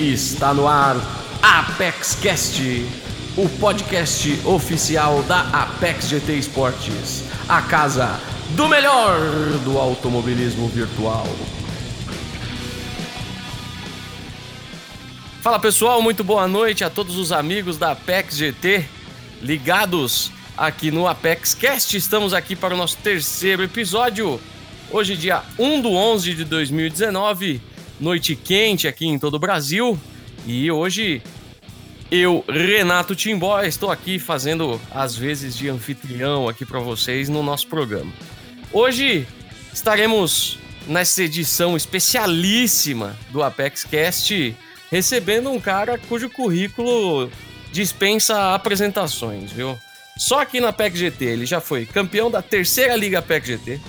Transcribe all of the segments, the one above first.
Está no ar Apex Cast, o podcast oficial da Apex GT Esportes, a casa do melhor do automobilismo virtual. Fala pessoal, muito boa noite a todos os amigos da Apex GT ligados aqui no Apex Cast. Estamos aqui para o nosso terceiro episódio. Hoje, dia 1 do 11 de 2019, noite quente aqui em todo o Brasil. E hoje eu, Renato Timbó, estou aqui fazendo as vezes de anfitrião aqui para vocês no nosso programa. Hoje estaremos nessa edição especialíssima do Apex Cast recebendo um cara cujo currículo dispensa apresentações, viu? Só aqui na PEC GT ele já foi campeão da terceira Liga PEC GT,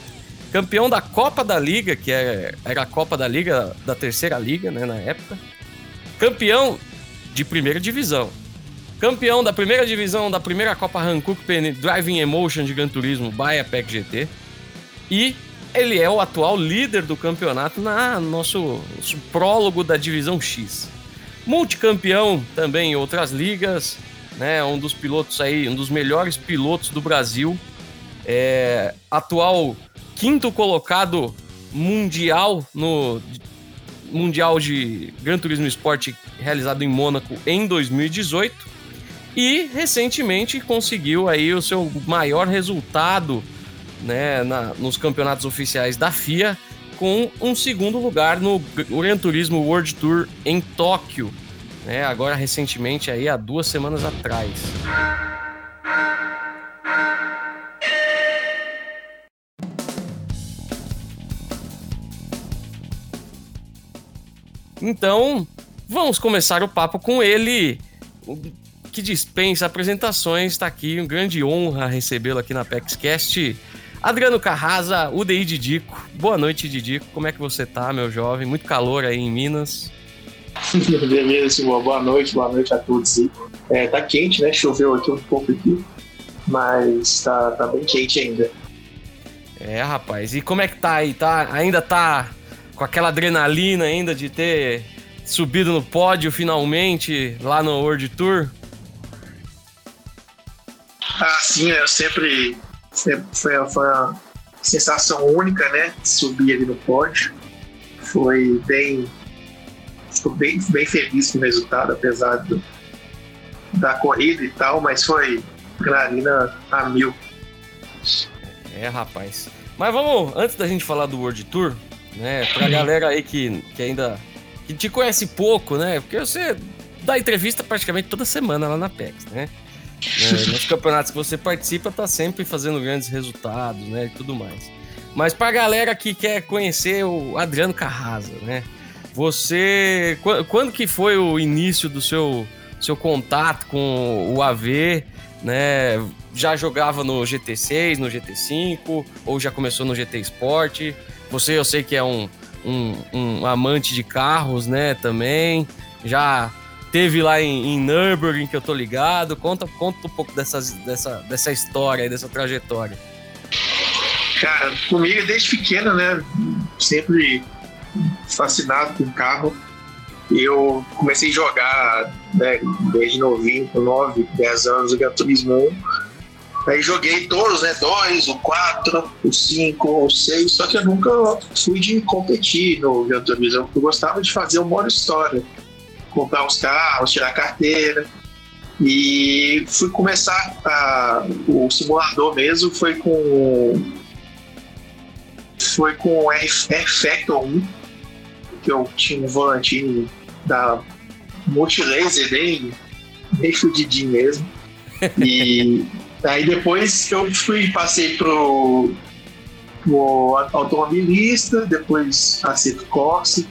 campeão da Copa da Liga, que era, era a Copa da Liga da terceira Liga, né, na época, campeão de primeira divisão, campeão da primeira divisão da primeira Copa Hankook Driving Emotion de Gran Turismo by PEC GT e ele é o atual líder do campeonato na nosso, nosso prólogo da divisão X. Multicampeão também em outras ligas, né? Um dos pilotos aí, um dos melhores pilotos do Brasil. É, atual quinto colocado mundial no Mundial de Gran Turismo Esporte realizado em Mônaco em 2018 e recentemente conseguiu aí o seu maior resultado né, na, nos campeonatos oficiais da FIA, com um segundo lugar no Gran Turismo World Tour em Tóquio, né, agora recentemente, aí, há duas semanas atrás. Então, vamos começar o papo com ele, que dispensa apresentações. Está aqui, uma grande honra recebê-lo aqui na PEXCast. Adriano Carrasa, UDI Didico. Boa noite, Didico. Como é que você tá, meu jovem? Muito calor aí em Minas. Beleza, Simão. Boa noite, boa noite a todos. É, tá quente, né? Choveu aqui um pouco aqui, mas tá, tá bem quente ainda. É, rapaz. E como é que tá aí? Tá, ainda tá com aquela adrenalina ainda de ter subido no pódio finalmente lá no World Tour? Ah, sim, eu sempre foi, foi, foi uma sensação única, né? Subir ali no pódio. Foi bem. Fico bem, bem feliz com o resultado, apesar do, da corrida e tal, mas foi adrenalina a mil. É, rapaz. Mas vamos, antes da gente falar do World Tour, né? Pra galera aí que, que ainda. que te conhece pouco, né? Porque você dá entrevista praticamente toda semana lá na PEX, né? Né? Nos campeonatos que você participa, tá sempre fazendo grandes resultados, né? E tudo mais. Mas pra galera que quer conhecer o Adriano Carrasa, né? Você. Quando que foi o início do seu, seu contato com o AV? Né? Já jogava no GT6, no GT5, ou já começou no GT Sport? Você, eu sei que é um, um, um amante de carros, né? Também. Já teve lá em, em Nürburgring, que eu tô ligado. Conta, conta um pouco dessas, dessa, dessa história, dessa trajetória. Cara, comigo desde pequeno, né? Sempre fascinado com carro. Eu comecei a jogar né, desde novinho, com 9, 10 anos, o Gran Turismo 1. Aí joguei todos, né? Dois, o 4, o 5, o 6, só que eu nunca fui de competir no Gran Turismo. Eu gostava de fazer uma história comprar uns carros, tirar carteira. E fui começar a, o simulador mesmo foi com foi com o R-Factor 1, que eu tinha um volantinho da Multilaser bem, bem fudidinho mesmo. E aí depois eu fui, passei pro, pro automobilista, depois passei pro Corsa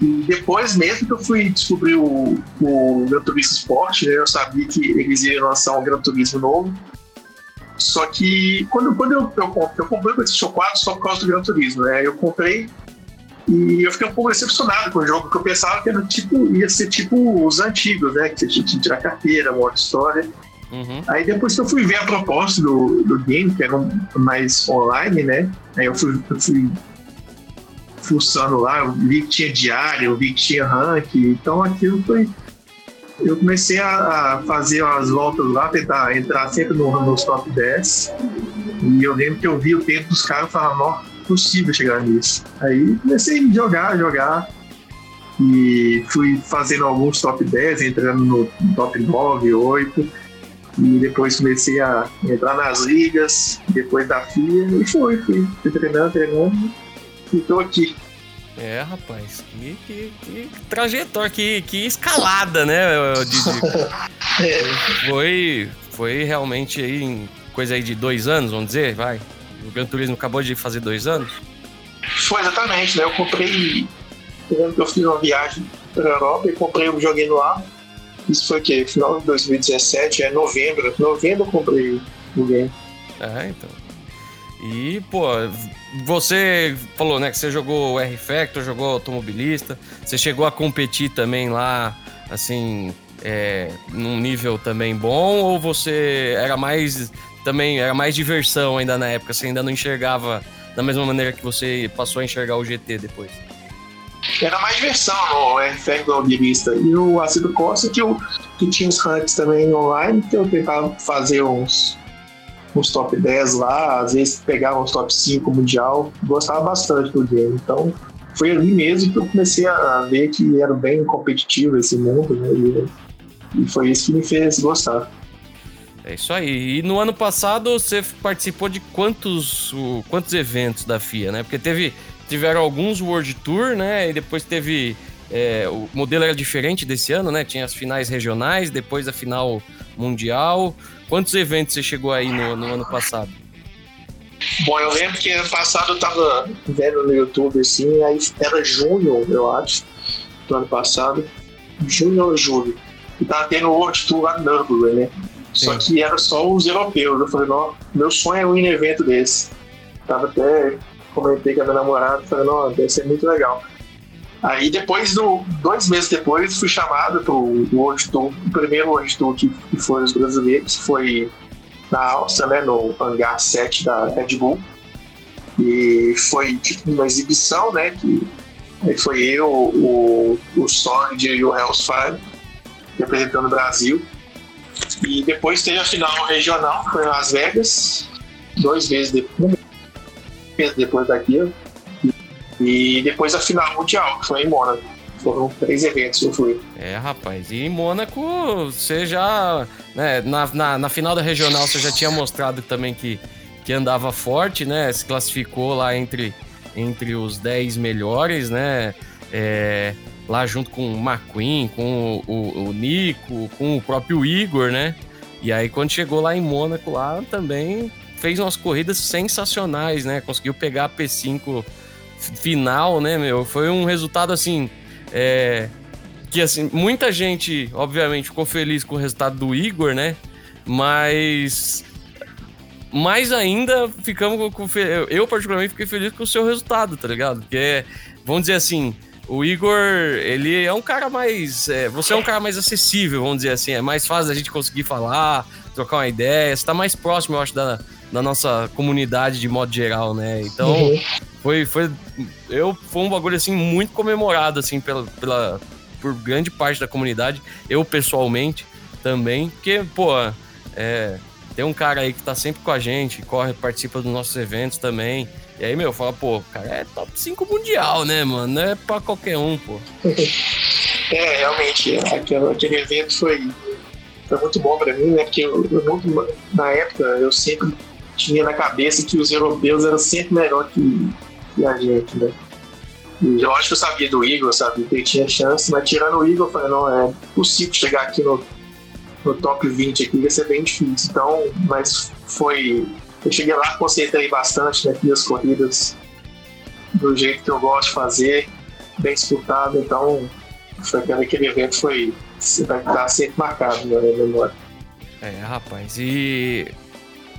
e depois mesmo que eu fui descobrir o, o Gran Turismo Sport, né, eu sabia que eles iam lançar um Gran Turismo novo. Só que quando, quando eu, eu, eu comprei o PlayStation 4 só por causa do Gran Turismo, né? Eu comprei e eu fiquei um pouco decepcionado com o jogo, porque eu pensava que era, tipo, ia ser tipo os antigos, né? Que você tinha que tirar carteira, uma história. Uhum. Aí depois eu fui ver a proposta do, do game, que era mais online, né? Aí eu fui, eu fui fuçando lá, eu vi que tinha diário, eu vi que tinha rank, então aquilo foi. Eu comecei a, fazer as voltas lá, tentar entrar sempre no, nos top 10. E eu lembro que eu vi o tempo dos caras e falava, não, possível chegar nisso. Aí comecei a jogar, jogar. E fui fazendo alguns top 10, entrando no top 9, 8 e depois comecei a entrar nas ligas, depois da FIA, e foi, fui, fui treinando, treinando, e tô aqui. É, rapaz, que, que, que trajetória, que, que escalada, né, Didi? é. Foi, foi realmente aí, coisa aí de dois anos, vamos dizer, vai. O Gran Turismo acabou de fazer dois anos? Foi exatamente, né? Eu comprei, lembro que eu fiz uma viagem para a Europa e comprei um joguinho lá isso foi o quê? Final de 2017, é novembro. Novembro eu comprei o game. É, então. E, pô, você falou, né, que você jogou R-Factor, jogou automobilista, você chegou a competir também lá, assim, é, num nível também bom, ou você era mais, também, era mais diversão ainda na época, você ainda não enxergava da mesma maneira que você passou a enxergar o GT depois? Era mais diversão no RFR do Albirista. E o Ácido Costa, que, eu, que tinha os ranks também online, que eu tentava fazer uns, uns top 10 lá, às vezes pegava uns top 5 mundial. Gostava bastante do game. Então, foi ali mesmo que eu comecei a ver que era bem competitivo esse mundo, né? E, e foi isso que me fez gostar. É isso aí. E no ano passado você participou de quantos, quantos eventos da FIA, né? Porque teve tiveram alguns World Tour, né? E depois teve. É, o modelo era diferente desse ano, né? Tinha as finais regionais, depois a final mundial. Quantos eventos você chegou aí no, no ano passado? Bom, eu lembro que ano passado eu tava vendo no YouTube assim, aí era junho, eu acho, do ano passado. Junho ou julho. E tava tendo World Tour lá no Nürburgring, né? Sim. Só que era só os europeus. Eu falei, não, meu sonho é ir em evento desse. Tava até comentei com a minha namorada, falei, não, deve ser muito legal. Aí depois, do, dois meses depois, fui chamado para o primeiro World Tour que, que foi os brasileiros, foi na Áustria, né, no hangar 7 da Red Bull. E foi tipo uma exibição, né, que foi eu, o, o Solid e o Hellsfire representando o Brasil. E depois teve a final regional, foi em Las Vegas, dois meses depois, depois daquilo. E depois a final mundial, que foi em Mônaco. Foram três eventos que eu fui. É, rapaz. E em Mônaco, você já. Né, na, na, na, final da regional, você já tinha mostrado também que, que andava forte, né? Se classificou lá entre, entre os 10 melhores, né? É, lá junto com o McQueen, com o, o, o, Nico, com o próprio Igor, né? E aí, quando chegou lá em Mônaco, lá também fez umas corridas sensacionais, né? Conseguiu pegar a P5 final, né, meu? Foi um resultado assim. É, que assim, muita gente, obviamente, ficou feliz com o resultado do Igor, né? Mas mais ainda ficamos com. Eu, particularmente, fiquei feliz com o seu resultado, tá ligado? Porque, vamos dizer assim, o Igor, ele é um cara mais. É, você é um cara mais acessível, vamos dizer assim. É mais fácil a gente conseguir falar, trocar uma ideia. Você tá mais próximo, eu acho, da, da nossa comunidade de modo geral, né? Então, uhum. foi, foi, eu, foi um bagulho, assim, muito comemorado, assim, pela, pela, por grande parte da comunidade. Eu, pessoalmente, também. Porque, pô, é, tem um cara aí que tá sempre com a gente, corre, participa dos nossos eventos também. E aí, meu, fala, pô, cara é top 5 mundial, né, mano? Não é pra qualquer um, pô. é, realmente, aquele, aquele evento foi, foi muito bom pra mim, né? Porque eu, eu, na época eu sempre tinha na cabeça que os europeus eram sempre melhor que, que a gente, né? E lógico que eu sabia do Igor, sabia que ele tinha chance, mas tirando o Igor, eu falei, não, é possível chegar aqui no, no top 20 aqui, ia ser bem difícil. Então, mas foi. Eu cheguei lá, concentrei bastante, né? Fiz as corridas do jeito que eu gosto de fazer, bem disputado, então foi, aquele evento foi. Vai estar sempre marcado na minha memória. É, rapaz, e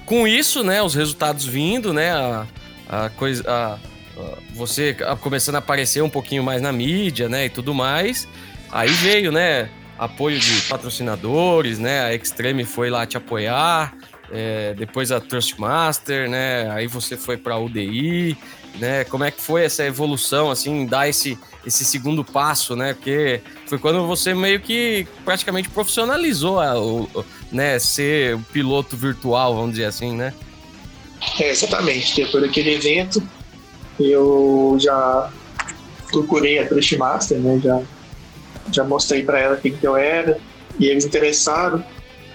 com isso, né, os resultados vindo, né, a, a coisa, a, a, você começando a aparecer um pouquinho mais na mídia, né, e tudo mais, aí veio, né, apoio de patrocinadores, né, a Extreme foi lá te apoiar, é, depois a Trustmaster, né? Aí você foi para UDI, né? Como é que foi essa evolução, assim, dar esse, esse segundo passo, né? Porque foi quando você meio que praticamente profissionalizou a, o, né, ser o piloto virtual, vamos dizer assim, né? É, exatamente. Depois daquele evento, eu já procurei a Trustmaster, né? Já, já mostrei para ela quem que eu era e eles interessaram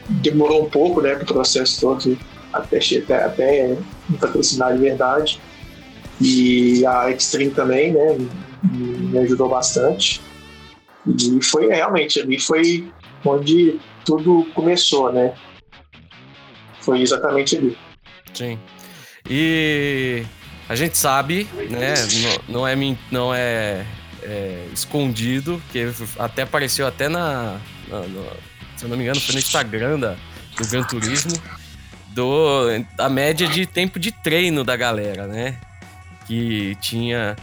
demorou um pouco, né, para o processo todo até, até, até me patrocinar de verdade. E a Extreme também, né, ajudou bastante. E foi realmente ali foi onde tudo começou, né? Foi exatamente ali. Sim. E a gente sabe, né? Não, não é, não é, é escondido, que até apareceu até na, na, se eu não me engano, foi no Instagram da, do Gran Turismo, do, a média de tempo de treino da galera, né? Que tinha.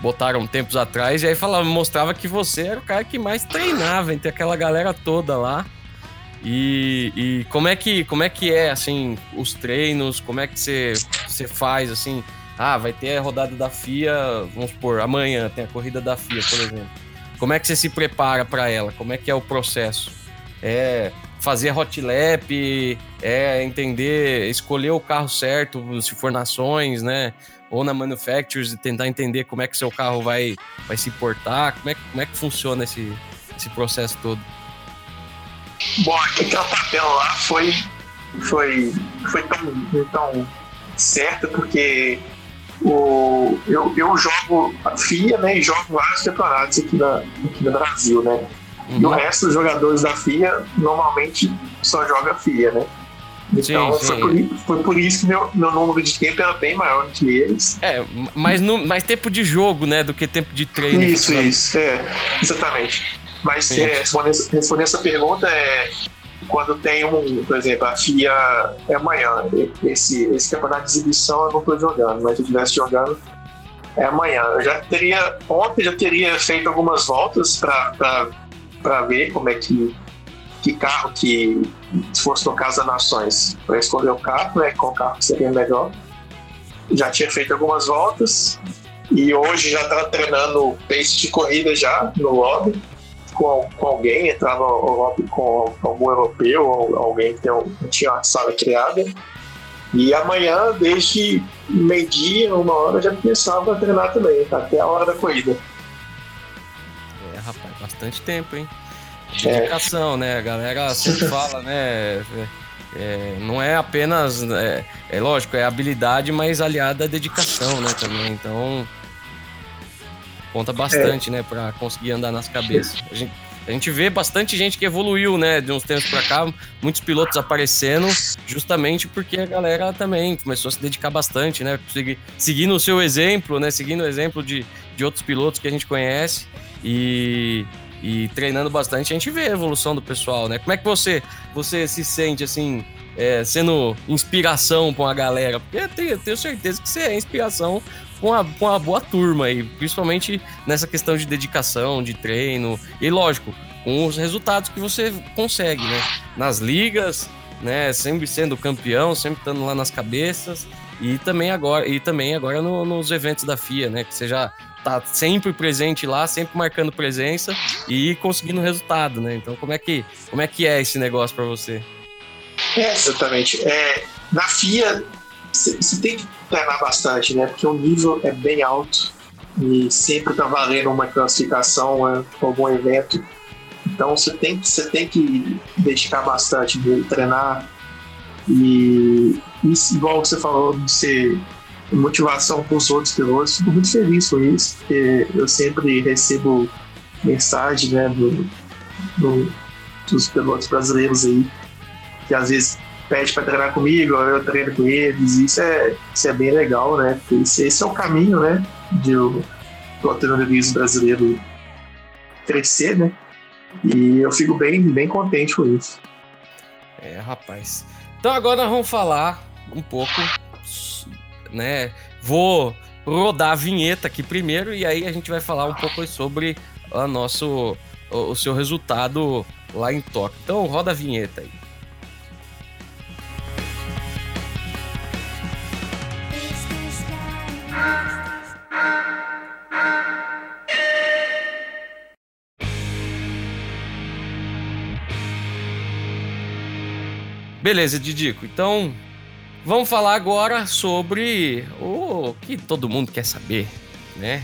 Botaram tempos atrás e aí falava, mostrava que você era o cara que mais treinava entre aquela galera toda lá. E, e como é que como é que é assim os treinos? Como é que você você faz assim? Ah, vai ter a rodada da FIA, vamos supor, amanhã tem a corrida da FIA, por exemplo. Como é que você se prepara para ela? Como é que é o processo? é fazer hot lap, é entender, escolher o carro certo, se for nações, né? Ou na manufacturers e tentar entender como é que seu carro vai, vai se portar, como é, como é que funciona esse, esse processo todo. Bom, aquele papel lá foi, foi, foi tão, tão certo porque o, eu, eu jogo a FIA né, e jogo vários campeonatos aqui, na, aqui no Brasil, né? Uhum. E o resto dos jogadores da FIA normalmente só joga FIA, né? Então sim, sim. Foi, por, foi, por, isso que meu, meu número de tempo era bem maior do que eles. É, mas no, mais tempo de jogo, né? Do que tempo de treino. Isso, isso, é, exatamente. Mas é, respondendo essa pergunta, é quando tem um, por exemplo, a FIA é amanhã. Esse, esse campeonato de exibição eu não estou jogando, mas se eu estivesse jogando, é amanhã. Eu já teria, ontem já teria feito algumas voltas para para ver como é que que carro que se fosse no caso das nações. Para escolher o carro né qual carro seria melhor. Já tinha feito algumas voltas e hoje já estava treinando pace de corrida já no lobby com, com alguém entrava no lobby com algum europeu ou alguém que um, tinha uma sala criada. E amanhã desde meio dia uma hora já começava a treinar também até a hora da corrida bastante tempo, hein? Dedicação, é. né? A galera sempre fala, né? É, não é apenas. É, é, lógico, é habilidade, mas aliada à dedicação, né? Também. Então. Conta bastante, é. né? Pra conseguir andar nas cabeças. A gente, a gente vê bastante gente que evoluiu, né? De uns tempos pra cá, muitos pilotos aparecendo, justamente porque a galera também começou a se dedicar bastante, né? Seguindo o seu exemplo, né? Seguindo o exemplo de, de outros pilotos que a gente conhece. E, e treinando bastante, a gente vê a evolução do pessoal, né? Como é que você, você se sente, assim, é, sendo inspiração para uma galera? Porque eu tenho, tenho, certeza que você é inspiração com uma, uma boa turma aí, principalmente nessa questão de dedicação, de treino, e lógico, com os resultados que você consegue, né? Nas ligas, né? Sempre sendo campeão, sempre estando lá nas cabeças. E também agora, e também agora no, nos eventos da FIA, né? Que você já tá sempre presente lá, sempre marcando presença e conseguindo resultado, né? Então, como é que, como é, que é esse negócio para você? É, exatamente. É, na FIA, você tem que treinar bastante, né? Porque o nível é bem alto e sempre tá valendo uma classificação, né, algum evento. Então, você tem, você tem que dedicar bastante, de treinar. E, e igual você falou, ser motivação para os outros pilotos. Fico muito feliz com isso, porque eu sempre recebo mensagem né, do, do, dos pilotos brasileiros aí, que às vezes pede para treinar comigo, eu treino com eles, isso é, isso é bem legal, né? Esse, esse é o caminho, né, de o automobilismo brasileiro crescer, né? E eu fico bem, bem contente com isso. É, rapaz. Então agora vamos falar um pouco né? Vou rodar a vinheta aqui primeiro e aí a gente vai falar um pouco sobre a nosso, o, o seu resultado lá em Tóquio. Então roda a vinheta aí. Beleza, Didico. Então, vamos falar agora sobre o que todo mundo quer saber, né?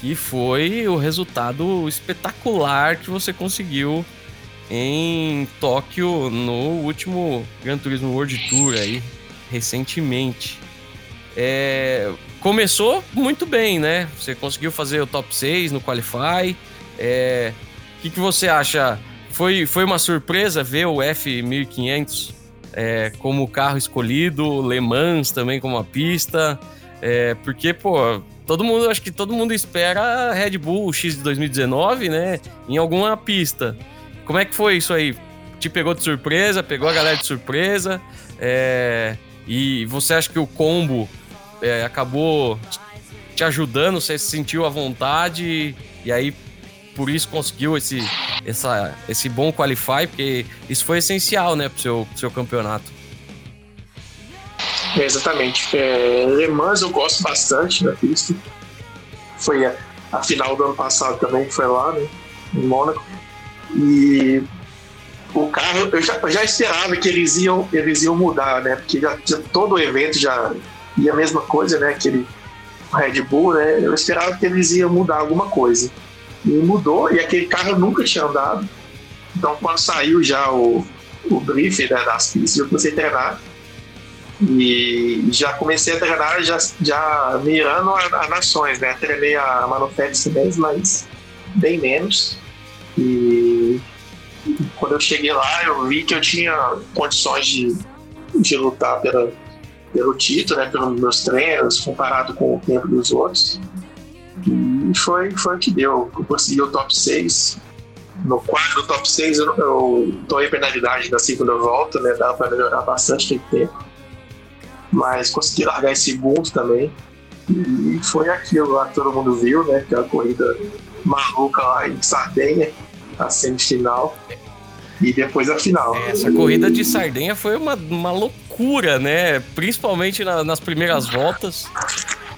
Que foi o resultado espetacular que você conseguiu em Tóquio no último Gran Turismo World Tour aí, recentemente. É, começou muito bem, né? Você conseguiu fazer o top 6 no Qualify. É, o que, que você acha? Foi, foi uma surpresa ver o F1500 é, como carro escolhido, Le Mans também como a pista, é, porque, pô, todo mundo, acho que todo mundo espera Red Bull X de 2019, né, em alguma pista. Como é que foi isso aí? Te pegou de surpresa, pegou a galera de surpresa, é, e você acha que o combo é, acabou te ajudando, você se sentiu à vontade? E aí por isso conseguiu esse, essa, esse bom qualify, porque isso foi essencial, né, pro seu, seu campeonato. É, exatamente. É, Le Mans eu gosto bastante da pista. Foi a, a, final do ano passado também, que foi lá, né, em Mônaco. E o carro, eu já, eu já esperava que eles iam, eles iam mudar, né, porque já, já todo o evento já ia a mesma coisa, né, aquele Red Bull, né, eu esperava que eles iam mudar alguma coisa. E mudou, e aquele carro nunca tinha andado. Então, quando saiu já o, o briefing né, das pistas, eu comecei a treinar. E já comecei a treinar já, já mirando a, a nações, né? Treinei a Manufacturing mesmo, mas bem menos. E quando eu cheguei lá, eu vi que eu tinha condições de, de lutar pela, pelo título, né? Pelos meus treinos, comparado com o tempo dos outros. E foi, foi o que deu. Eu consegui o top 6. No quadro top 6 eu, eu tomei penalidade da segunda volta, né? Dava para melhorar bastante tempo. Mas consegui largar em segundo também. E foi aquilo lá que todo mundo viu, né? Aquela corrida maluca lá em Sardenha, a semifinal. E depois a final. Essa corrida de Sardenha foi uma, uma loucura, né? Principalmente na, nas primeiras voltas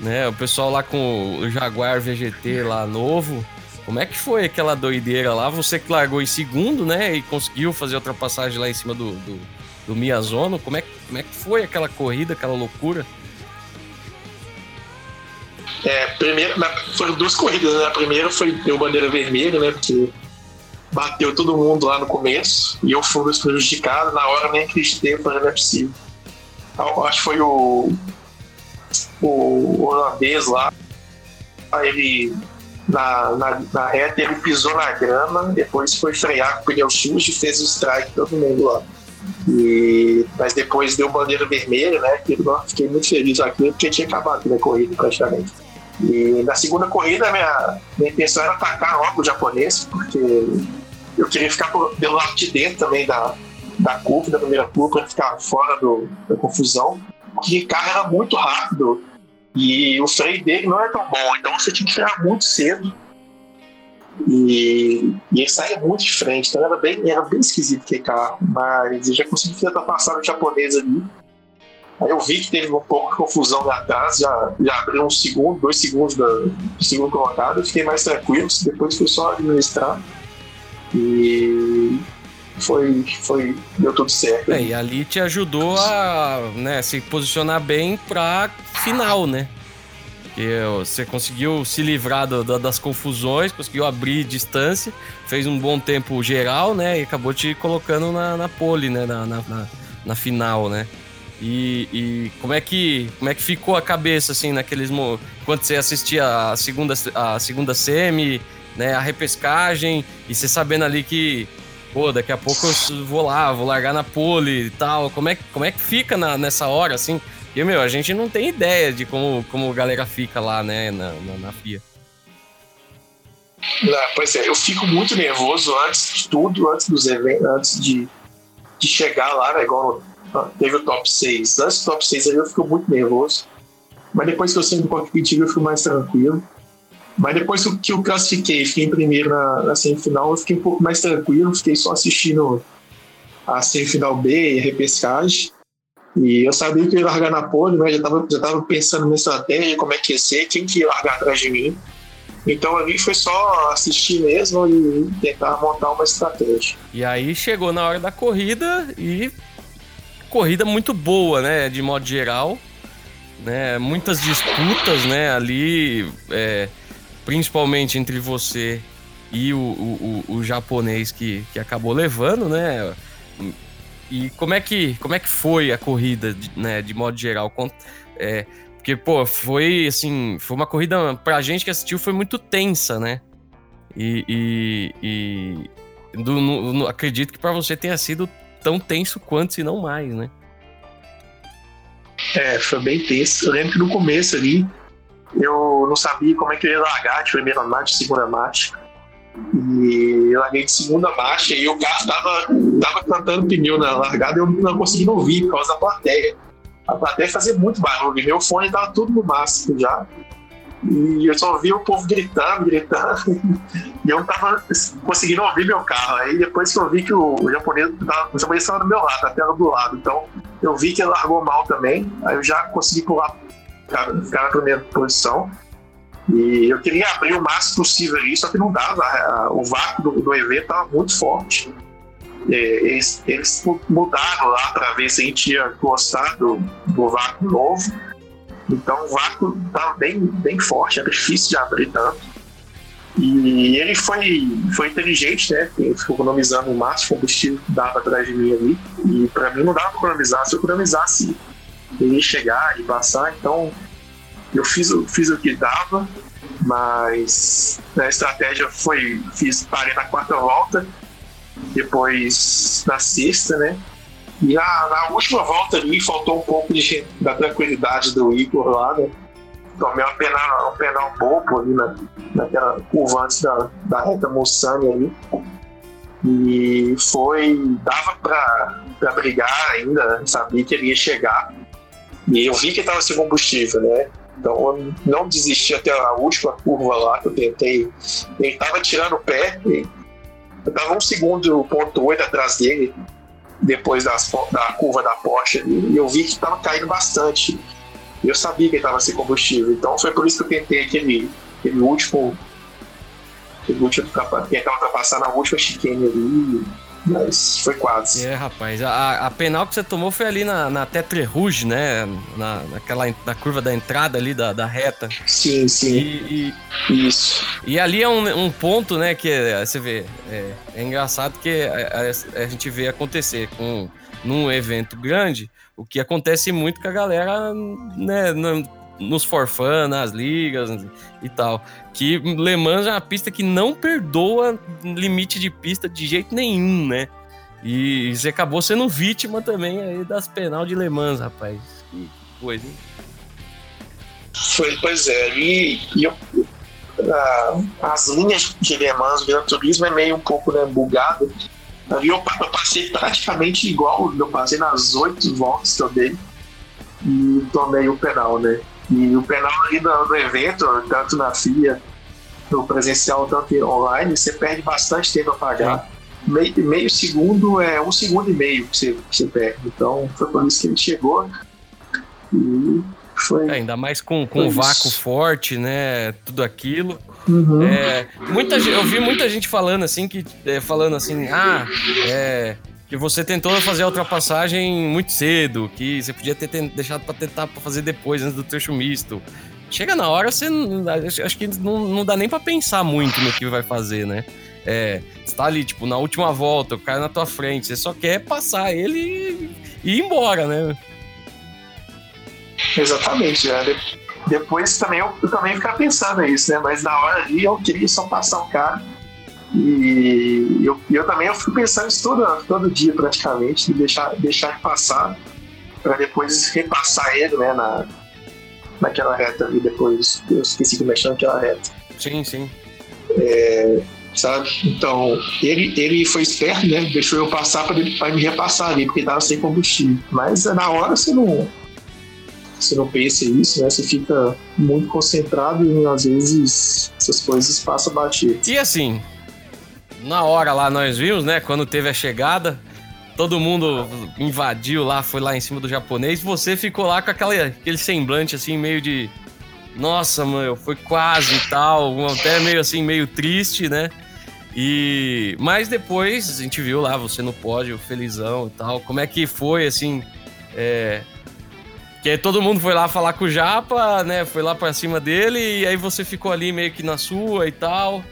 né? O pessoal lá com o Jaguar VGT lá novo. Como é que foi aquela doideira lá? Você que largou em segundo, né? E conseguiu fazer ultrapassagem lá em cima do, do, do Miyazono. Como é, como é que foi aquela corrida, aquela loucura? É, primeiro, foram duas corridas, né? A primeira foi deu bandeira vermelha, né? Porque bateu todo mundo lá no começo e eu fui prejudicado. Na hora nem acreditei, falei, não é possível. Eu acho que foi o o holandês lá, ele na, na, na, reta ele pisou na grama, depois foi frear com o pneu sujo e fez o strike todo mundo lá. E, mas depois deu bandeira vermelha, né? Que eu fiquei muito feliz aqui porque tinha acabado minha corrida praticamente. E na segunda corrida, minha, minha intenção era atacar logo o japonês, porque eu queria ficar pelo lado de dentro também da, da curva, da primeira curva, para ficar fora do, da confusão. Porque o carro era muito rápido e o freio dele não é tão bom, então você tinha que frear muito cedo. E, e ele saía muito de frente, então era bem, era bem esquisito aquele carro, mas eu já consegui ultrapassar o japonês ali. Aí eu vi que teve um pouco de confusão lá atrás, já, já abriu um segundo, dois segundos do, do segundo colocado, eu fiquei mais tranquilo, depois foi só administrar. E foi, foi deu tudo certo. É, e ali te ajudou a né, se posicionar bem pra final, né? Porque você conseguiu se livrar do, do, das confusões, conseguiu abrir distância, fez um bom tempo geral, né? E acabou te colocando na, na pole, né? Na, na, na, na final, né? E, e, como é que como é que ficou a cabeça assim naqueles quando você assistia a segunda a segunda semi, né, a repescagem e você sabendo ali que pô, daqui a pouco eu vou lá, vou largar na pole e tal. Como é, como é que fica na, nessa hora, assim? Porque, meu, a gente não tem ideia de como, como a galera fica lá, né, na, na, na FIA. Não, pois é, eu fico muito nervoso antes de tudo, antes dos eventos, antes de, de chegar lá, né, igual teve o top 6. Antes do top 6 ali eu fico muito nervoso. Mas depois que eu sinto cockpit eu fico mais tranquilo. Mas depois que eu classifiquei, fiquei em primeiro na, na semifinal, eu fiquei um pouco mais tranquilo, fiquei só assistindo a semifinal B e a repescagem. E eu sabia que eu ia largar na pole, né? já estava já tava pensando na estratégia, como é que ia ser, quem que ia largar atrás de mim. Então ali foi só assistir mesmo e tentar montar uma estratégia. E aí chegou na hora da corrida e corrida muito boa, né? De modo geral. Né? Muitas disputas, né? Ali, é, principalmente entre você e o, o, o, o japonês que, que acabou levando, né? E como é que, como é que foi a corrida, né, de modo geral? É, porque, pô, foi assim, foi uma corrida pra gente que assistiu, foi muito tensa, né? E, e, e do, no, no, acredito que para você tenha sido tão tenso quanto, se não mais, né? É, foi bem tenso. Eu lembro que no começo ali, eu não sabia como é que eu ia largar de primeira marcha, segunda marcha. E eu larguei de segunda marcha e o carro tava, tava cantando pneu na largada e eu não conseguia ouvir por causa da plateia. A plateia fazia muito barulho, meu fone tava tudo no máximo já. E eu só ouvia o povo gritando, gritando. E eu não tava conseguindo ouvir meu carro. Aí depois que eu vi que o, o japonês tava, o japonês estava do meu lado, a tela do lado. Então eu vi que ele largou mal também. Aí eu já consegui pular, ficar, na primeira posição. E eu queria abrir o máximo possível ali, só que não dava. O vácuo do, do evento estava muito forte. É, eles, eles, mudaram lá para ver se a gente ia gostar do, do vácuo novo. Então o vácuo estava bem, bem forte, era difícil de abrir tanto. E ele foi, foi inteligente, né? Ele ficou economizando o máximo combustível que dava atrás de mim ali. E para mim não dava para economizar. Se eu economizasse, ia chegar e passar. Então eu fiz, fiz o que dava, mas a estratégia foi: fiz, parei na quarta volta, depois na sexta, né? E na, na última volta ali faltou um pouco de, da tranquilidade do Igor lá, né? Tomei um penal, um penal bobo ali na, naquela curva antes da, da reta Mussani ali. E foi. dava pra, pra brigar ainda, sabia que ele ia chegar. E eu vi que estava sem combustível, né? Então eu não desisti até a última curva lá que eu tentei. Ele estava tirando o pé, eu estava um segundo ponto oito atrás dele, depois das, da curva da Porsche e eu vi que estava caindo bastante. Eu sabia que estava sem combustível, então foi por isso que eu tentei aquele, aquele último. Aquele último tentar ultrapassar na última chicane ali mas foi quase. É, rapaz, a, a penal que você tomou foi ali na, na Tetre Rouge, né? Na, naquela na curva da entrada ali da, da reta. Sim, sim. E, e Isso. E ali é um, um ponto, né, que é, você vê, é, é engraçado que a, a, a, gente vê acontecer com num evento grande, o que acontece muito com a galera, né, nos forfã, nas ligas e tal. Que Le Mans é uma pista que não perdoa limite de pista de jeito nenhum, né? E você acabou sendo vítima também aí das penal de Le Mans, rapaz. Que coisa, hein? Foi, pois é, e, e eu, as linhas de Le Mans, Gran Turismo é meio um pouco né, bugado. Ali eu, eu, passei praticamente igual eu passei nas oito voltas que eu dei e tomei o penal, né? E o penal ali do, do evento, tanto na FIA, no presencial, tanto online, você perde bastante tempo a pagar. Meio, meio segundo é um segundo e meio que você, que você perde. Então foi por isso que ele chegou. E foi. É, ainda mais com, com o vácuo forte, né? Tudo aquilo. Uhum. É, muita, eu vi muita gente falando assim, que, é, falando assim, ah, é, que você tentou fazer a ultrapassagem muito cedo, que você podia ter deixado para tentar pra fazer depois, antes do trecho misto. Chega na hora, você acho que não, não dá nem para pensar muito no que vai fazer, né? É, você tá ali, tipo, na última volta, o cara na tua frente, você só quer passar ele e, ir embora, né? Exatamente, né? Depois também eu, eu também ficar pensando nisso, né? Mas na hora ali eu queria só passar o cara e eu, eu também eu fico pensando isso todo, todo dia praticamente, de deixar, deixar ele passar para depois repassar ele né, na, naquela reta ali depois. Eu esqueci de mexer naquela reta. Sim, sim. É, sabe? Então, ele, ele foi esperto, né? Deixou eu passar para me repassar ali, porque tava sem combustível. Mas na hora você não. Você não pensa isso, né? Você fica muito concentrado e às vezes essas coisas passam batido. E assim, na hora lá nós vimos, né? Quando teve a chegada, todo mundo invadiu lá, foi lá em cima do japonês. Você ficou lá com aquela, aquele semblante assim, meio de. Nossa, mano, foi quase e tal. Até meio assim, meio triste, né? E. Mas depois a gente viu lá você no pódio, felizão e tal. Como é que foi, assim, É, que aí todo mundo foi lá falar com o Japa, né? Foi lá pra cima dele e aí você ficou ali meio que na sua e tal.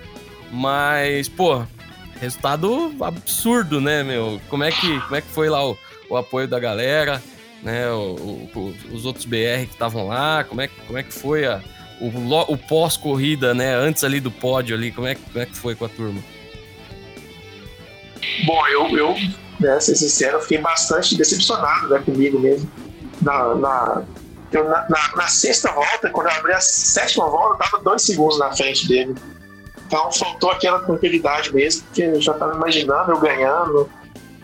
Mas, pô, resultado absurdo, né, meu? Como é que, como é que foi lá o, o apoio da galera, né? O, o, os outros BR que estavam lá, como é, como é que foi a, o, o pós-corrida, né? Antes ali do pódio ali, como é, como é que foi com a turma? Bom, eu, eu né, ser sincero, fiquei bastante decepcionado né, comigo mesmo. Na, na, na, na, na, sexta volta, quando eu abri a sétima volta, eu tava dois segundos na frente dele. Então faltou aquela tranquilidade mesmo, porque eu já tava imaginando eu ganhando.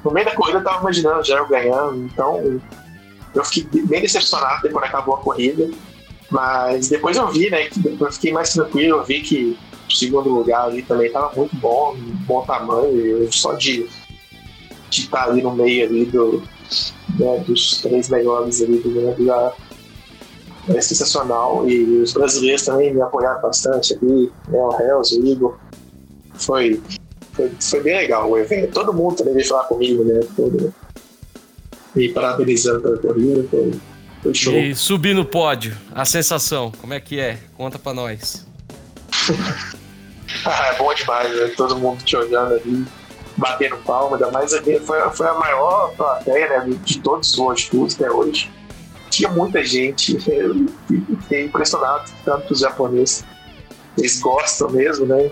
No meio da corrida eu tava imaginando já eu ganhando. Então eu fiquei bem decepcionado quando acabou a corrida. Mas depois eu vi, né? Que eu fiquei mais tranquilo, eu vi que o segundo lugar ali também tava muito bom, bom tamanho, só de estar tá ali no meio ali do, né, dos três melhores ali do já é sensacional. E os brasileiros também me apoiaram bastante ali, né, o Hells, o Igor. Foi, foi, foi bem legal o evento. Todo mundo também veio falar comigo, né? Todo, me parabenizando pela corrida. Foi, foi show. E subir no pódio, a sensação, como é que é? Conta pra nós. ah, é bom demais, né? Todo mundo te olhando ali batendo palma, ainda mais ali, foi, foi a maior plateia né, de todos os Tours até hoje. Tinha muita gente, eu fiquei impressionado, tanto os japoneses. Eles gostam mesmo, né?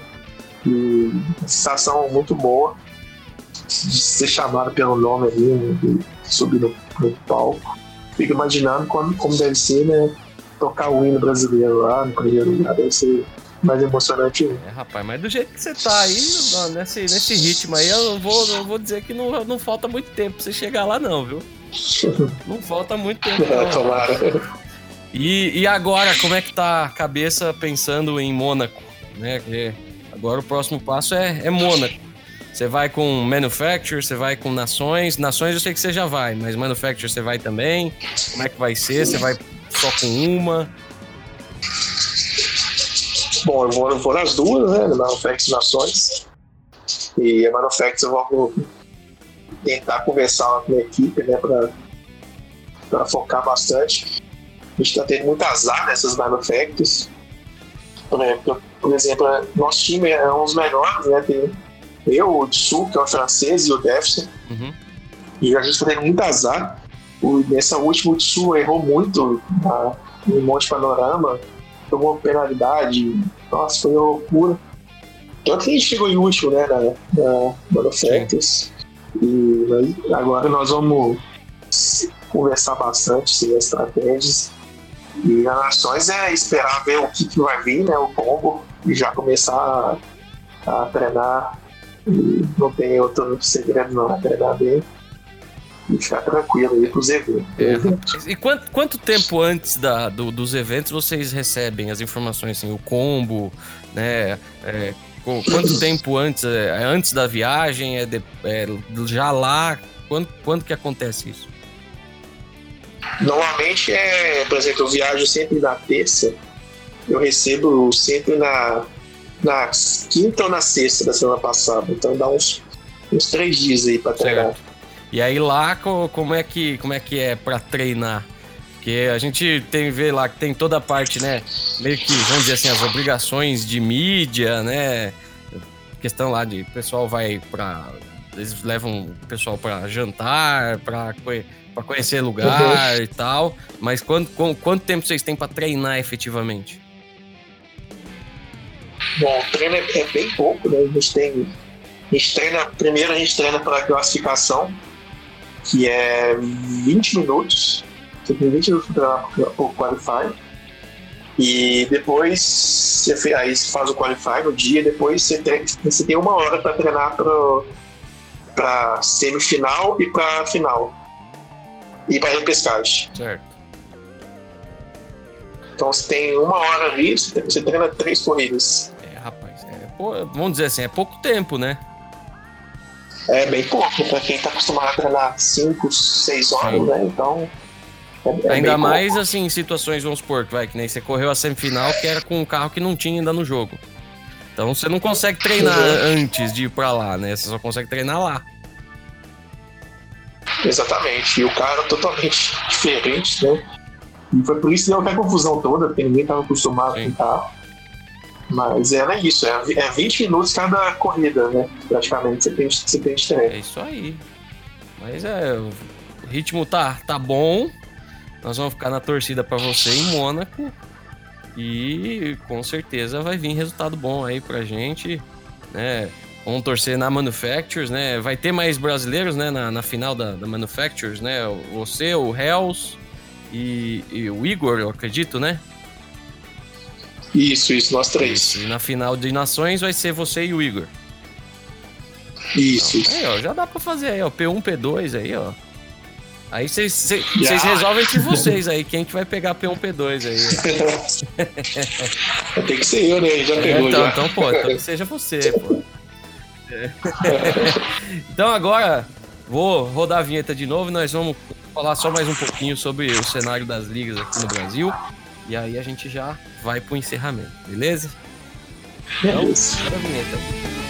E sensação muito boa de ser chamado pelo nome ali, né, subir no, no palco. Fico imaginando como, como deve ser, né? Tocar o hino brasileiro lá no primeiro lugar, deve ser mais emocionante. É, rapaz, mas do jeito que você tá aí, nesse, nesse ritmo aí, eu vou, eu vou dizer que não, não falta muito tempo pra você chegar lá, não, viu? Não falta muito tempo. É, tomara. E, e agora, como é que tá a cabeça pensando em Mônaco? Né? Porque agora o próximo passo é, é Mônaco. Você vai com Manufacture, você vai com Nações. Nações eu sei que você já vai, mas Manufacture você vai também. Como é que vai ser? Você vai só com uma? Bom, eu vou, eu vou nas duas, né? Manufacture Nações. E a Manufacture eu vou tentar conversar com a equipe, né? Pra, pra focar bastante. A gente tá tendo muito azar nessas Manufactures. Por, por exemplo, nosso time é um dos melhores, né? Tem eu, o Tsu, que é o francês, e o Defson. Uhum. E a gente tá tendo muito azar. O, nessa última, o Tsu errou muito no Monte Panorama tomou penalidade. Nossa, foi uma loucura. Tanto que a gente chegou em último, né, na, na. E agora nós vamos conversar bastante sobre as estratégias. E a Nações é esperar ver o que, que vai vir, né, o combo, e já começar a, a treinar. E não tem outro segredo não, a treinar bem e ficar tranquilo aí pros eventos. É. E quanto, quanto tempo antes da, do, dos eventos vocês recebem as informações, assim, o combo, né? É, quanto tempo antes, é, antes da viagem, é, de, é já lá, quando, quando que acontece isso? Normalmente é, por exemplo, eu viajo sempre na terça, eu recebo sempre na, na quinta ou na sexta da semana passada, então dá uns, uns três dias aí para treinar. E aí lá, como é que, como é, que é para treinar? Porque a gente tem ver lá que tem toda a parte, né? Meio que, vamos dizer assim, as obrigações de mídia, né? Questão lá de pessoal vai para eles levam o pessoal para jantar, para para conhecer lugar uhum. e tal. Mas quanto, quanto tempo vocês têm para treinar efetivamente? Bom, o treino é, é, bem pouco, né? A gente tem. A gente treina. Primeiro a gente treina para classificação, que é 20 minutos. Você tem 20 minutos para o Qualify. E depois você, aí você faz o Qualify no dia, depois você tem, você tem uma hora para treinar para semifinal e para final. E para repescagem. Certo. Então você tem uma hora ali, você treina três corridas. É, rapaz, é, vamos dizer assim, é pouco tempo, né? é bem pouco para quem está acostumado a treinar 5, 6 horas, Sim. né? Então. É, é Ainda mais pouco. assim, situações, vamos supor, que vai, que nem você correu a semifinal que era com um carro que não tinha ainda no jogo. Então você não consegue treinar uhum. antes de ir para lá, né? Você só consegue treinar lá. Exatamente. E o carro totalmente diferente, né? E foi por isso que deu aquela confusão toda, porque ninguém estava acostumado Sim. com carro. Mas era isso, é 20 minutos cada corrida, né? Praticamente, você tem, você tem de treino. É isso aí. Mas é, o ritmo tá, tá bom. Nós vamos ficar na torcida para você em Mônaco. E com certeza vai vir resultado bom aí pra gente, né? Vamos torcer na Manufacturers, né? Vai ter mais brasileiros, né? Na, na final da, da Manufacturers, né? Você, o Hells e, e o Igor, eu acredito, né? Isso, isso, nós três. E na final de nações vai ser você e o Igor. Isso, então. Aí, ó, já dá pra fazer aí, ó. P1, P2 aí, ó. Aí vocês resolvem entre vocês aí, quem que vai pegar P1, P2 aí. Tem que ser eu, né? Já é, pegou, então, já. Então, pô, então seja você, pô. É. então agora, vou rodar a vinheta de novo e nós vamos falar só mais um pouquinho sobre o cenário das ligas aqui no Brasil. E aí a gente já vai pro encerramento, beleza? Então, a vinheta.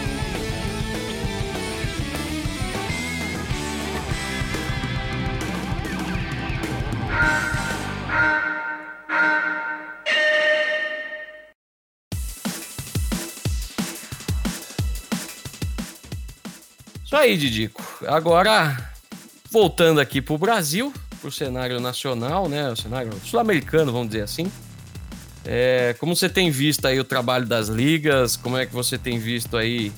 Isso aí, Didico. Agora, voltando aqui pro Brasil, pro cenário nacional, né? O cenário sul-americano, vamos dizer assim. É, como você tem visto aí o trabalho das ligas? Como é que você tem visto aí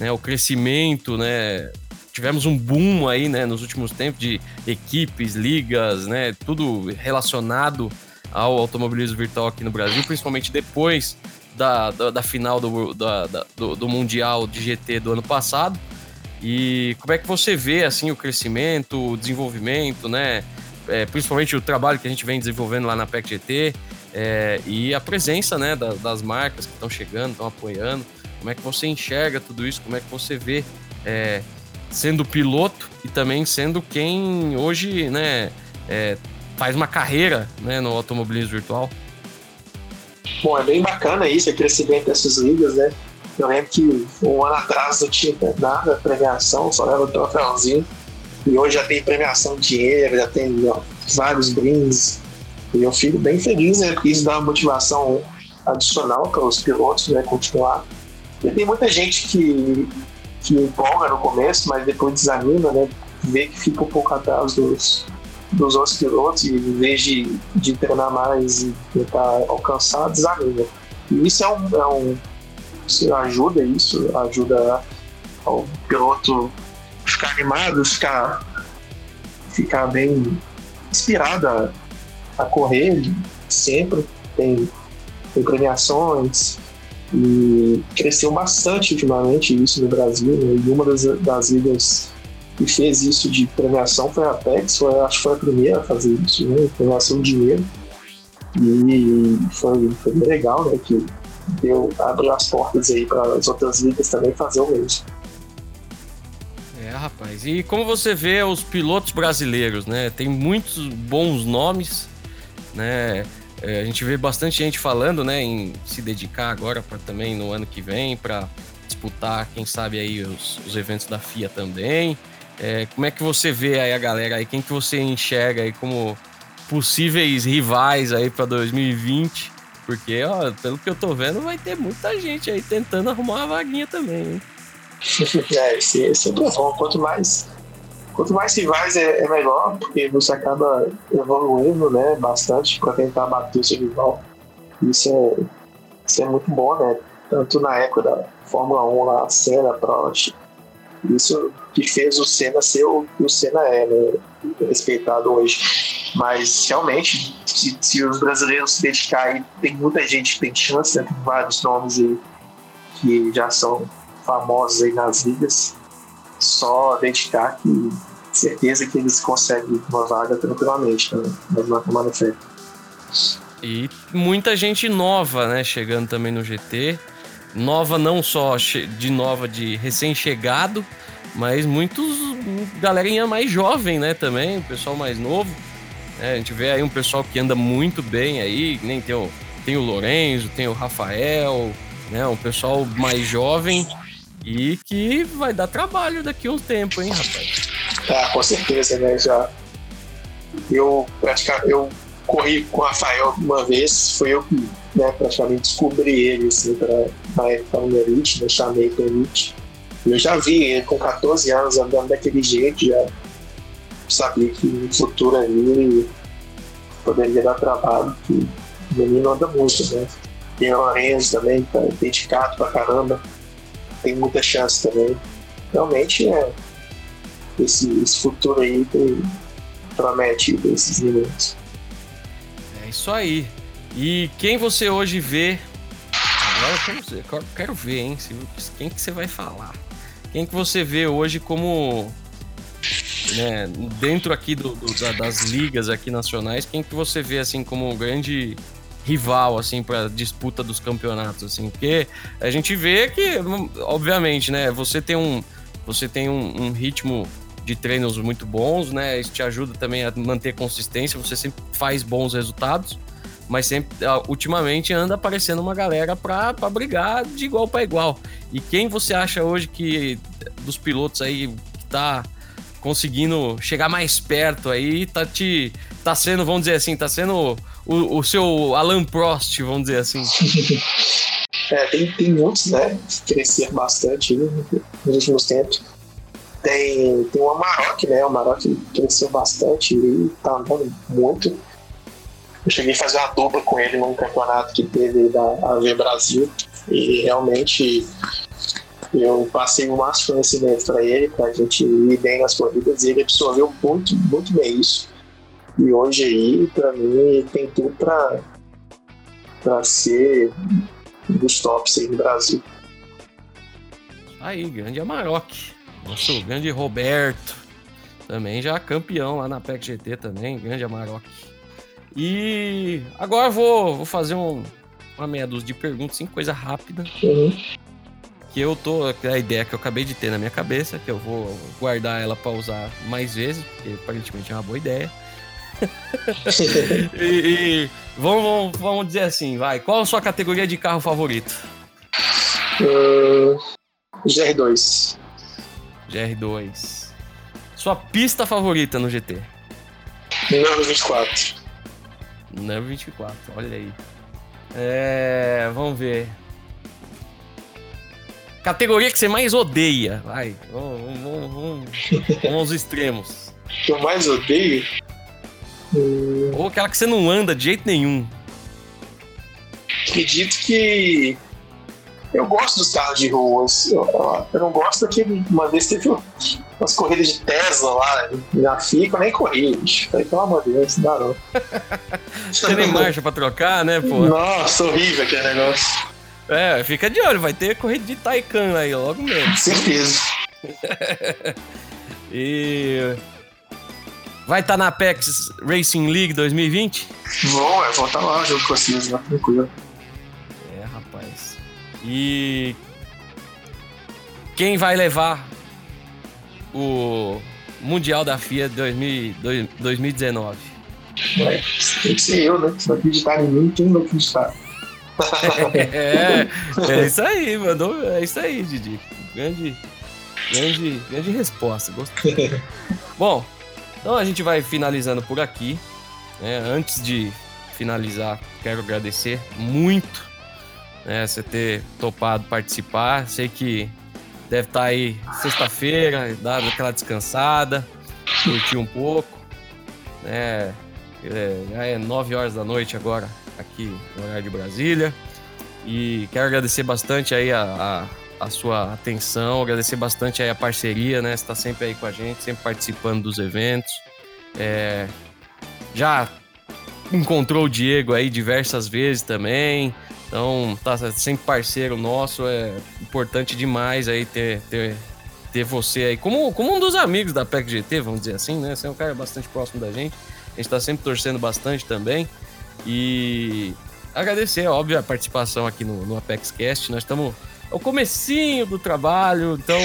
né, o crescimento, né? Tivemos um boom aí, né, nos últimos tempos de equipes, ligas, né? Tudo relacionado ao automobilismo virtual aqui no Brasil, principalmente depois da, da, da final do, da, do, do Mundial de GT do ano passado. E como é que você vê assim o crescimento, o desenvolvimento, né? É, principalmente o trabalho que a gente vem desenvolvendo lá na PEC GT é, e a presença né, das, das marcas que estão chegando, estão apoiando. Como é que você enxerga tudo isso? Como é que você vê é, sendo piloto e também sendo quem hoje né, é, faz uma carreira né, no automobilismo virtual? Bom, é bem bacana isso, o crescimento dessas ligas, né? Eu lembro que um ano atrás não tinha nada premiação, só era o troféuzinho. E hoje já tem premiação de dinheiro, já tem ó, vários brindes. E eu fico bem feliz, né? Porque isso dá uma motivação adicional para os pilotos, né? Continuar. E tem muita gente que, que empolga no começo, mas depois desanima, né? Vê que fica um pouco atrás dos, dos outros pilotos e em vez de, de treinar mais e tentar alcançar, desanima. E isso é um, é um ajuda isso, ajuda o piloto ficar animado, ficar, ficar bem inspirado a, a correr sempre. Tem, tem premiações e cresceu bastante ultimamente isso no Brasil. Né? E uma das, das ligas que fez isso de premiação foi a Apex, foi, acho que foi a primeira a fazer isso, né? premiação de dinheiro. E foi, foi bem legal, né? Que deu, abriu as portas aí para as outras ligas também fazer o mesmo. É, rapaz. E como você vê os pilotos brasileiros, né? Tem muitos bons nomes, né? É, a gente vê bastante gente falando, né, em se dedicar agora para também no ano que vem para disputar, quem sabe aí os, os eventos da FIA também. É, como é que você vê aí a galera aí? Quem que você enxerga aí como possíveis rivais aí para 2020? Porque, ó, pelo que eu tô vendo, vai ter muita gente aí tentando arrumar uma vaguinha também, hein? é, esse, sempre é bom. Quanto mais, quanto mais rivais é, é melhor, porque você acaba evoluindo, né, bastante para tentar bater o seu rival. Isso é, isso é muito bom, né? Tanto na época da Fórmula 1, lá, Senna, Prost, isso que fez o Senna ser o que o Senna é, né? respeitado hoje. Mas realmente, se, se, os brasileiros se dedicarem, tem muita gente que tem chance, né? tem vários nomes aí que já são famosos aí nas ligas. Só dedicar que certeza que eles conseguem uma vaga tranquilamente né? nas manufacturas. E muita gente nova, né, chegando também no GT nova não só de nova de recém-chegado, mas muitos galerinha mais jovem, né, também, pessoal mais novo. É, a gente vê aí um pessoal que anda muito bem aí, nem tem o, tem o Lorenzo, tem o Rafael, né, um pessoal mais jovem e que vai dar trabalho daqui a um tempo, hein, rapaz. Ah, com certeza, né? Já. Eu eu corri com o Rafael uma vez, foi eu que né, praticamente descobri ele assim, para o Elite, né, chamei para Elite. Eu já vi ele com 14 anos andando daquele jeito, já sabia que no futuro ali poderia dar trabalho, que o menino anda muito, né? Tem o Lorenzo também, tá dedicado pra caramba, tem muita chance também. Realmente é esse, esse futuro aí tem, promete esses meninos. É isso aí. E quem você hoje vê. Agora eu quero ver, quero ver hein? Quem que você vai falar? Quem que você vê hoje como. Né, dentro aqui do, do, das ligas aqui nacionais, quem que você vê assim como um grande rival assim para disputa dos campeonatos assim porque a gente vê que obviamente né você tem um você tem um, um ritmo de treinos muito bons né isso te ajuda também a manter consistência você sempre faz bons resultados mas sempre ultimamente anda aparecendo uma galera para brigar de igual para igual. E quem você acha hoje que dos pilotos aí que tá conseguindo chegar mais perto aí, tá te tá sendo, vamos dizer assim, tá sendo o, o seu Alan Prost, vamos dizer assim. É, tem, tem muitos, né? Crescer bastante nos últimos tempos. Tem, tem o Amarok, né? O Amarok cresceu bastante e tá andando muito. Eu cheguei a fazer uma dupla com ele num campeonato que teve da AV Brasil e realmente eu passei o máximo conhecimento para ele, para a gente ir bem nas corridas e ele absorveu muito, muito bem isso. E hoje aí, para mim, tem tudo para ser dos tops aí no Brasil. Aí, grande Amarok. Nosso grande Roberto. Também já campeão lá na PEC GT também, grande Amarok. E agora vou, vou fazer um, uma meia dúzia de perguntas, sim, coisa rápida. Uhum. Que eu tô. A ideia que eu acabei de ter na minha cabeça, que eu vou guardar ela para usar mais vezes, porque aparentemente é uma boa ideia. e, e vamos, vamos, vamos, dizer assim, vai. Qual a sua categoria de carro favorito? Uh, GR2. GR2. Sua pista favorita no GT? Número 24. Número 24, olha aí. É, vamos ver. Categoria que você mais odeia. Vai, vamos, vamos, vamos, vamos aos extremos. Que eu mais odeio? Ou aquela que você não anda de jeito nenhum. Acredito que eu gosto dos carros de ruas. Eu, não gosto daquele. Uma vez teve umas corridas de Tesla lá na FICA, eu nem corri, bicho. Falei, pelo amor de Deus, não dá não. Você nem marcha pra trocar, né, pô? Nossa, horrível aquele negócio. É, fica de olho, vai ter corrida de Taycan aí logo mesmo. Certeza. e. Vai estar tá na Apex Racing League 2020? Vou, eu vou estar tá lá junto com vocês, né? Tranquilo. É, rapaz. E. Quem vai levar o Mundial da FIA 2019? É, tem que ser eu, né? Se não acreditar em mim, quem vai acreditar? É, é isso aí, mandou. É isso aí, Didi. Grande, grande, grande resposta. Gostei. Bom, então a gente vai finalizando por aqui. Né? Antes de finalizar, quero agradecer muito né, você ter topado participar. Sei que deve estar tá aí sexta-feira, dado aquela descansada, curtir um pouco. Né? É, já é 9 horas da noite agora, aqui no horário de Brasília. E quero agradecer bastante aí a, a, a, sua atenção, agradecer bastante aí a parceria, né? Você está sempre aí com a gente, sempre participando dos eventos. É, já encontrou o Diego aí diversas vezes também. Então, tá sempre parceiro nosso, é importante demais aí ter, ter, ter você aí como, como um dos amigos da PEC GT, vamos dizer assim, né? Você é um cara bastante próximo da gente. A gente tá sempre torcendo bastante também. E agradecer, óbvio, a participação aqui no, no Apex Cast. Nós estamos ao comecinho do trabalho, então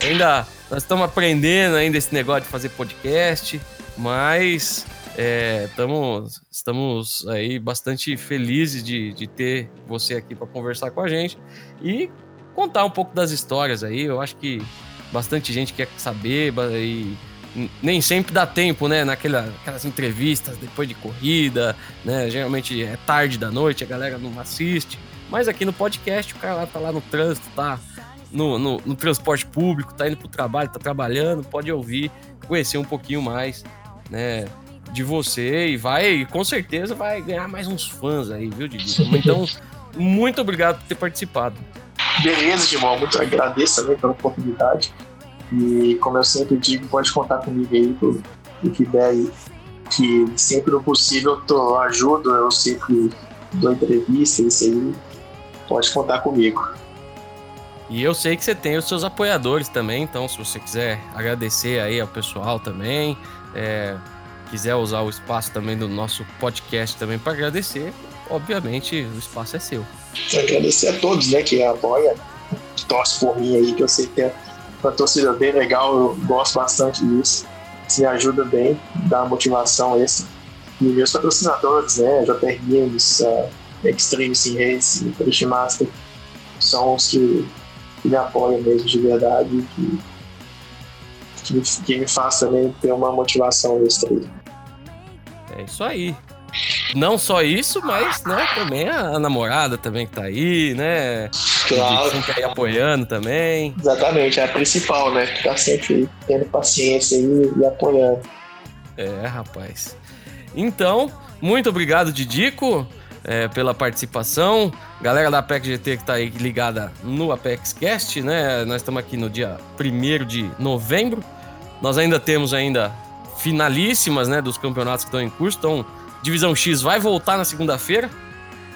ainda nós estamos aprendendo ainda esse negócio de fazer podcast, mas é, tamo, estamos aí bastante felizes de, de ter você aqui para conversar com a gente e contar um pouco das histórias aí. Eu acho que bastante gente quer saber e nem sempre dá tempo, né? Naquelas aquelas entrevistas depois de corrida, né? Geralmente é tarde da noite, a galera não assiste. Mas aqui no podcast, o cara lá tá lá no trânsito, tá no, no, no transporte público, tá indo pro trabalho, tá trabalhando, pode ouvir, conhecer um pouquinho mais, né? De você e vai, com certeza, vai ganhar mais uns fãs aí, viu, Didi? Então, muito obrigado por ter participado. Beleza, Timão, muito agradeço também pela oportunidade. E como eu sempre digo, pode contar comigo aí pro, pro que der aí. Que sempre no possível eu ajudo, eu sempre dou entrevista, isso aí. Pode contar comigo. E eu sei que você tem os seus apoiadores também, então se você quiser agradecer aí ao pessoal também, é, quiser usar o espaço também do nosso podcast também para agradecer, obviamente o espaço é seu. Agradecer a todos, né, que apoia, que torce por mim aí, que eu sei que é uma torcida bem legal, eu gosto bastante disso. Se ajuda bem, dá motivação esse. E meus patrocinadores, né, JR Games, uh, Extreme Sim Race, Finish Master, são os que, que, me apoiam mesmo de verdade que, que, me, que me faz também ter uma motivação extra. É isso aí. Não só isso, mas né, também a, a namorada também que tá aí, né? Claro. Sempre aí apoiando também. Exatamente, é a principal, né? Tá sempre tendo paciência aí e apoiando. É, rapaz. Então, muito obrigado, Didico, é, pela participação. Galera da Apex GT que tá aí ligada no Apex Cast, né? Nós estamos aqui no dia 1 de novembro. Nós ainda temos ainda finalíssimas, né, dos campeonatos que estão em curso. Então, Divisão X vai voltar na segunda-feira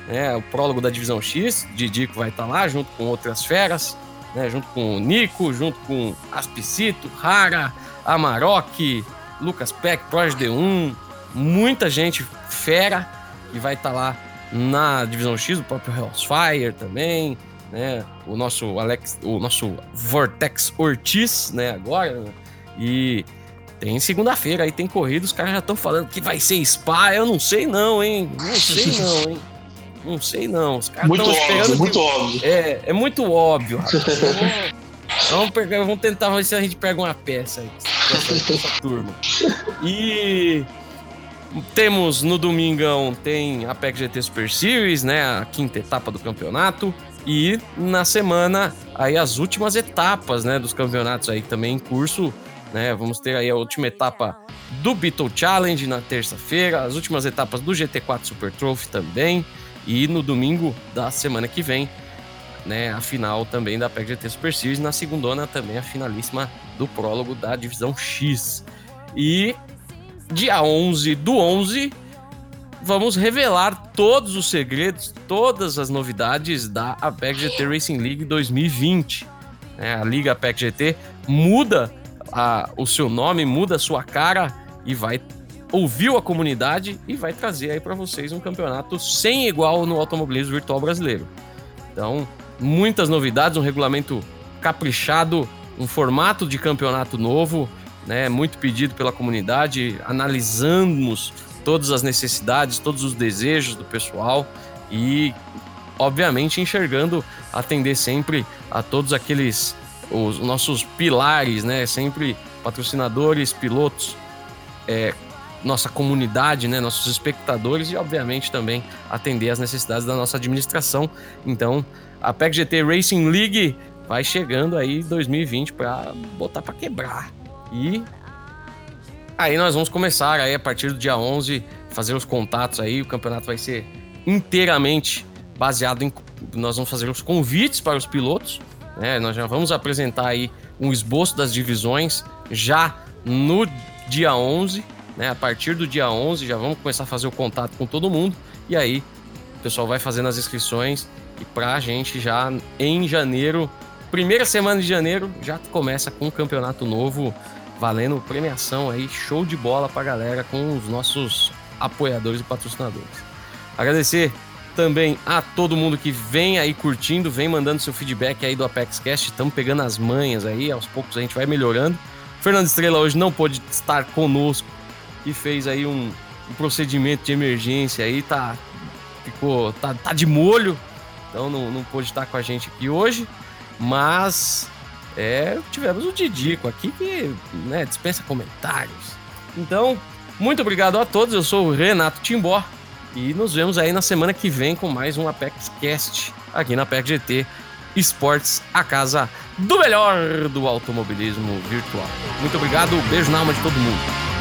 né, o prólogo da Divisão X, Didico vai estar tá lá junto com outras feras, né, junto com o Nico, junto com Aspicito, Rara, Amarok, Lucas Peck, Project D1, muita gente fera que vai estar tá lá na Divisão X, o próprio Hellsfire também, né, o nosso Alex, o nosso Vortex Ortiz, né, agora, e tem segunda-feira aí, tem corrida, os caras já estão falando que vai ser spa, eu não sei não, hein, não sei não, hein. Não sei não. Os caras muito óbvio, muito óbvio. É, é muito óbvio, vamos, pegar, vamos tentar ver se a gente pega uma peça aí essa turma. E temos no domingão tem a PEC GT Super Series, né? A quinta etapa do campeonato. E na semana, aí as últimas etapas, né? Dos campeonatos aí também em curso. Né, vamos ter aí a última etapa do Beetle Challenge na terça-feira, as últimas etapas do GT4 Super Trophy também. E no domingo da semana que vem, né, a final também da PEC GT Super Series. Na segundona também a finalíssima do prólogo da Divisão X. E dia 11 do 11, vamos revelar todos os segredos, todas as novidades da APEC GT Racing League 2020. É, a Liga APEC GT muda a, o seu nome, muda a sua cara e vai ouviu a comunidade e vai trazer aí para vocês um campeonato sem igual no automobilismo virtual brasileiro. Então, muitas novidades, um regulamento caprichado, um formato de campeonato novo, né, muito pedido pela comunidade, analisamos todas as necessidades, todos os desejos do pessoal e obviamente enxergando atender sempre a todos aqueles os nossos pilares, né, sempre patrocinadores, pilotos, é, nossa comunidade, né, nossos espectadores e, obviamente, também atender às necessidades da nossa administração. Então, a PEC GT Racing League vai chegando aí 2020 para botar para quebrar. E aí nós vamos começar aí a partir do dia 11 fazer os contatos aí, o campeonato vai ser inteiramente baseado em nós vamos fazer os convites para os pilotos, né? Nós já vamos apresentar aí um esboço das divisões já no dia 11 né? A partir do dia 11 já vamos começar a fazer o contato com todo mundo e aí o pessoal vai fazendo as inscrições e pra gente já em janeiro, primeira semana de janeiro, já começa com um campeonato novo valendo premiação aí, show de bola pra galera com os nossos apoiadores e patrocinadores. Agradecer também a todo mundo que vem aí curtindo, vem mandando seu feedback aí do Apex Cast, estamos pegando as manhas aí, aos poucos a gente vai melhorando. Fernando Estrela hoje não pôde estar conosco que fez aí um, um procedimento de emergência aí, tá, ficou, tá, tá de molho, então não, não pôde estar com a gente aqui hoje, mas é, tivemos o Didico aqui que né, dispensa comentários. Então, muito obrigado a todos. Eu sou o Renato Timbó e nos vemos aí na semana que vem com mais um Apex Cast aqui na Apex GT Esportes, a casa do melhor do automobilismo virtual. Muito obrigado, beijo na alma de todo mundo.